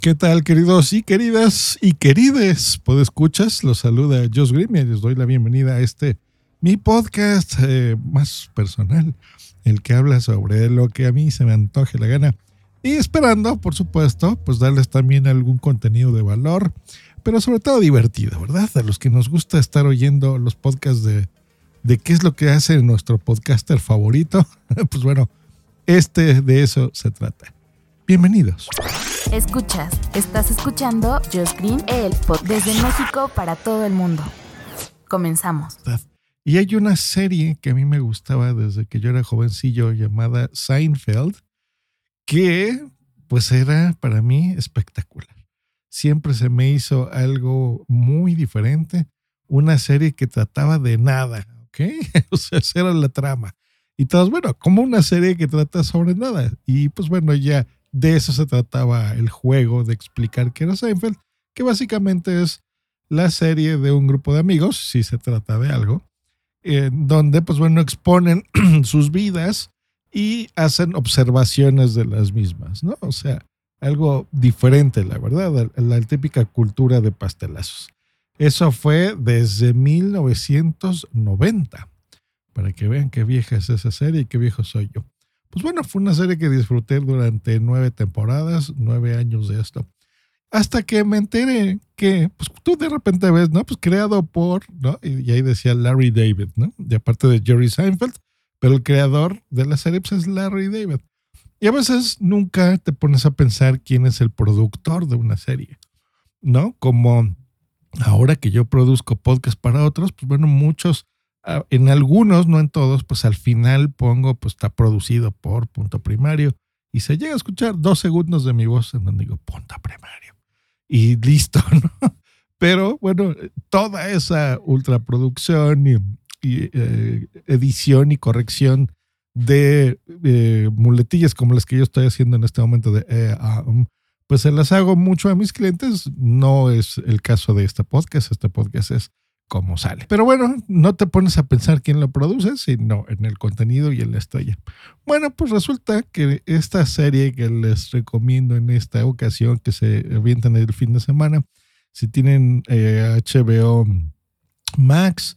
¿Qué tal, queridos y queridas y querides? escuchas? Los saluda Josh Grimm y les doy la bienvenida a este mi podcast eh, más personal, el que habla sobre lo que a mí se me antoje la gana. Y esperando, por supuesto, pues darles también algún contenido de valor, pero sobre todo divertido, ¿verdad? A los que nos gusta estar oyendo los podcasts de, de qué es lo que hace nuestro podcaster favorito, pues bueno, este de eso se trata. Bienvenidos. Escuchas, estás escuchando Just Green, el podcast desde México para todo el mundo. Comenzamos. Y hay una serie que a mí me gustaba desde que yo era jovencillo llamada Seinfeld, que pues era para mí espectacular. Siempre se me hizo algo muy diferente, una serie que trataba de nada, ¿ok? o sea, esa era la trama. Y todos, bueno, como una serie que trata sobre nada. Y pues bueno, ya de eso se trataba el juego, de explicar qué era Seinfeld, que básicamente es la serie de un grupo de amigos, si se trata de algo, en donde, pues bueno, exponen sus vidas y hacen observaciones de las mismas, ¿no? O sea, algo diferente, la verdad, la, típica cultura de pastelazos. Eso fue desde 1990, para que vean qué vieja es esa serie y qué viejo soy yo. Pues bueno, fue una serie que disfruté durante nueve temporadas, nueve años de esto. Hasta que me enteré que, pues tú de repente ves, ¿no? Pues creado por, ¿no? Y, ahí decía Larry David, ¿no? De aparte de Jerry Seinfeld, pero el creador de la serie pues, es Larry David. Y a veces nunca te pones a pensar quién es el productor de una serie, ¿no? Como ahora que yo produzco podcast para otros, pues bueno, muchos en algunos, no en todos, pues al final pongo, pues está producido por punto primario y se llega a escuchar dos segundos de mi voz en donde digo punto primario y listo, ¿no? Pero bueno, toda esa ultraproducción y, y eh, edición y corrección de eh, muletillas como las que yo estoy haciendo en este momento de eh, ah, um, pues se las hago mucho a mis clientes. No es el caso de este podcast. Este podcast es cómo sale. Pero bueno, no te pones a pensar quién lo produce, sino en el contenido y en la estrella. Bueno, pues resulta que esta serie que les recomiendo en esta ocasión, que se avientan el fin de semana, si tienen HBO eh, Max,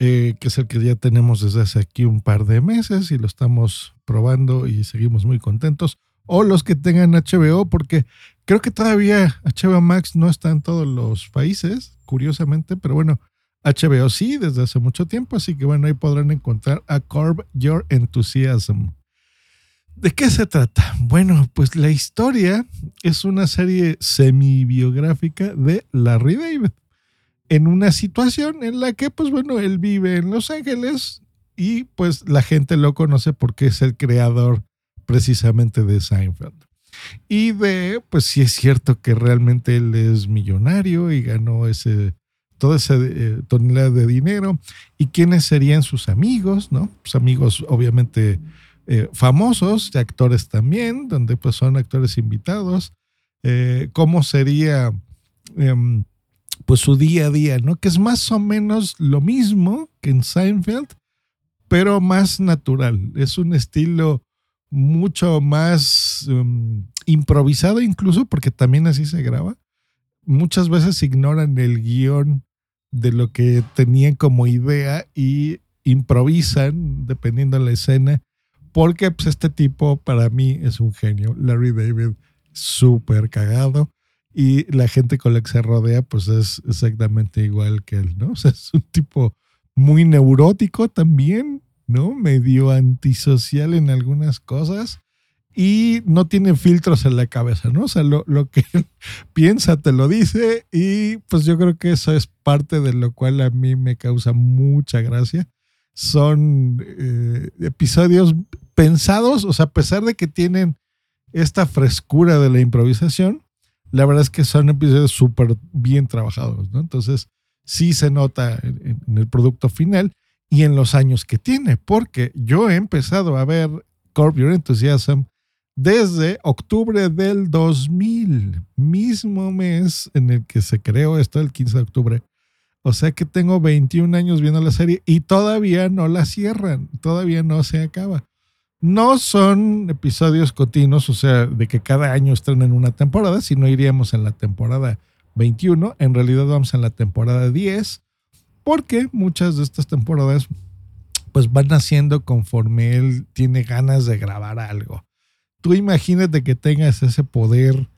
eh, que es el que ya tenemos desde hace aquí un par de meses y lo estamos probando y seguimos muy contentos. O los que tengan HBO, porque creo que todavía HBO Max no está en todos los países, curiosamente, pero bueno, HBO sí, desde hace mucho tiempo, así que bueno, ahí podrán encontrar a Curb Your Enthusiasm. ¿De qué se trata? Bueno, pues la historia es una serie semi-biográfica de Larry David, en una situación en la que, pues bueno, él vive en Los Ángeles y pues la gente lo conoce porque es el creador precisamente de Seinfeld. Y de, pues sí es cierto que realmente él es millonario y ganó ese toda esa eh, tonelada de dinero y quiénes serían sus amigos, ¿no? Pues amigos obviamente eh, famosos, actores también, donde pues son actores invitados, eh, cómo sería em, pues su día a día, ¿no? Que es más o menos lo mismo que en Seinfeld, pero más natural. Es un estilo mucho más em, improvisado incluso, porque también así se graba. Muchas veces ignoran el guion de lo que tenían como idea y improvisan dependiendo de la escena, porque pues, este tipo para mí es un genio, Larry David, súper cagado, y la gente con la que se rodea pues es exactamente igual que él, ¿no? O sea, es un tipo muy neurótico también, ¿no? Medio antisocial en algunas cosas y no tiene filtros en la cabeza, ¿no? O sea, lo, que piensa te lo dice y pues yo creo que eso es parte de lo cual a mí me causa mucha gracia. Son eh, episodios pensados, o sea, a pesar de que tienen esta frescura de la improvisación, la verdad es que son episodios súper bien trabajados, ¿no? Entonces, sí se nota en, el producto final y en los años que tiene, porque yo he empezado a ver Corp Your Enthusiasm desde octubre del 2000, mismo mes en el que se creó esto, el 15 de octubre. O sea que tengo 21 años viendo la serie y todavía no la cierran, todavía no se acaba. No son episodios continuos, o sea, de que cada año estrenan una temporada, sino iríamos en la temporada 21. En realidad vamos en la temporada 10, porque muchas de estas temporadas pues van haciendo conforme él tiene ganas de grabar algo. Tú imagínate que tengas ese poder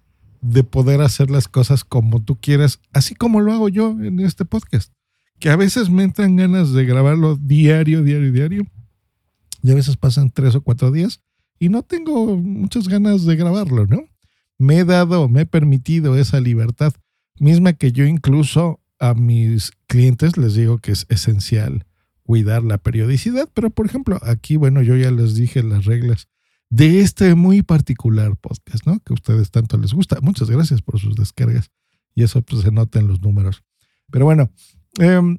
de poder hacer las cosas como tú quieras, así como lo hago yo en este podcast, que a veces me entran ganas de grabarlo diario, diario, diario y a veces pasan tres o cuatro días y no tengo muchas ganas de grabarlo, ¿no? Me he dado, me he permitido esa libertad, misma que yo incluso a mis clientes les digo que es esencial cuidar la periodicidad, pero por ejemplo, aquí, bueno, yo ya les dije las reglas de este muy particular podcast, ¿no? Que a ustedes tanto les gusta. Muchas gracias por sus descargas y eso pues se nota en los números. Pero bueno, eh,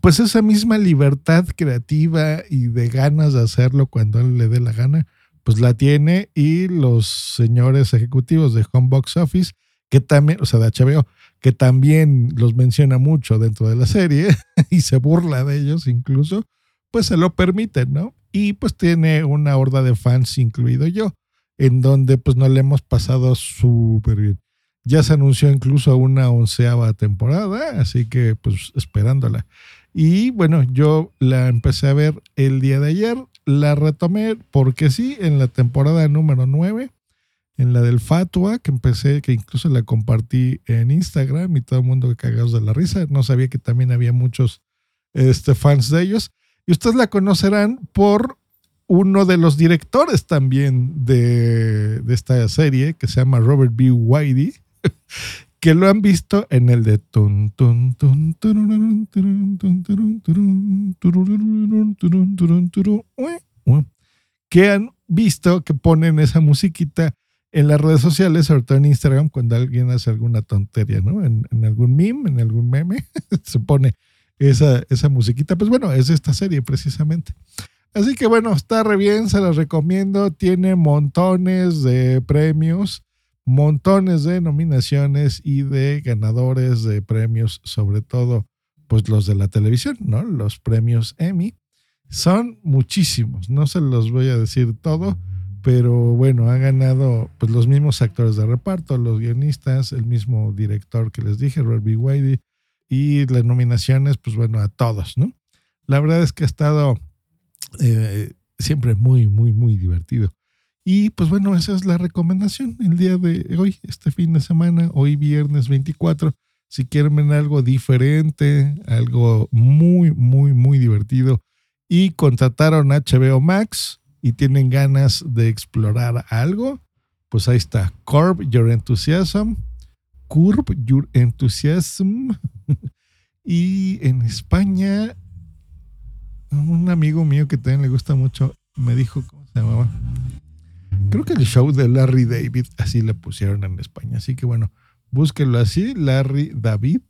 pues esa misma libertad creativa y de ganas de hacerlo cuando él le dé la gana, pues la tiene y los señores ejecutivos de Home Box Office, que también, o sea, de HBO, que también los menciona mucho dentro de la serie y se burla de ellos incluso, pues se lo permiten, ¿no? Y pues tiene una horda de fans, incluido yo, en donde pues no le hemos pasado súper bien. Ya se anunció incluso una onceava temporada, así que pues esperándola. Y bueno, yo la empecé a ver el día de ayer, la retomé porque sí, en la temporada número 9, en la del Fatua, que empecé, que incluso la compartí en Instagram y todo el mundo cagados de la risa. No sabía que también había muchos este, fans de ellos. Y ustedes la conocerán por uno de los directores también de, de esta serie, que se llama Robert B. Whitey que lo han visto en el de que han visto que ponen esa musiquita en las redes sociales, sobre todo en Instagram, cuando alguien hace alguna tontería, ¿no? En, algún meme, en algún meme, se pone esa, esa musiquita. Pues bueno, es esta serie precisamente. Así que bueno, está re bien, se las recomiendo. Tiene montones de premios montones de nominaciones y de ganadores de premios, sobre todo pues los de la televisión, ¿no? Los premios Emmy. Son muchísimos, no se los voy a decir todo, pero bueno, han ganado pues los mismos actores de reparto, los guionistas, el mismo director que les dije, Robbie Whitey, y las nominaciones, pues bueno, a todos, ¿no? La verdad es que ha estado eh, siempre muy, muy, muy divertido. Y pues bueno, esa es la recomendación el día de hoy, este fin de semana, hoy viernes 24. Si quieren algo diferente, algo muy, muy, muy divertido y contrataron HBO Max y tienen ganas de explorar algo, pues ahí está, Curb Your Enthusiasm, Curb Your Enthusiasm. Y en España, un amigo mío que también le gusta mucho me dijo, ¿cómo se llamaba? Creo que el show de Larry David, así le pusieron en España. Así que bueno, búsquenlo así, Larry David.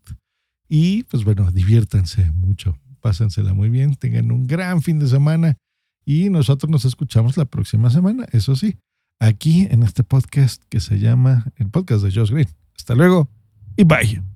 Y pues bueno, diviértanse mucho, pásensela muy bien, tengan un gran fin de semana y nosotros nos escuchamos la próxima semana, eso sí, aquí en este podcast que se llama el podcast de Josh Green. Hasta luego y bye.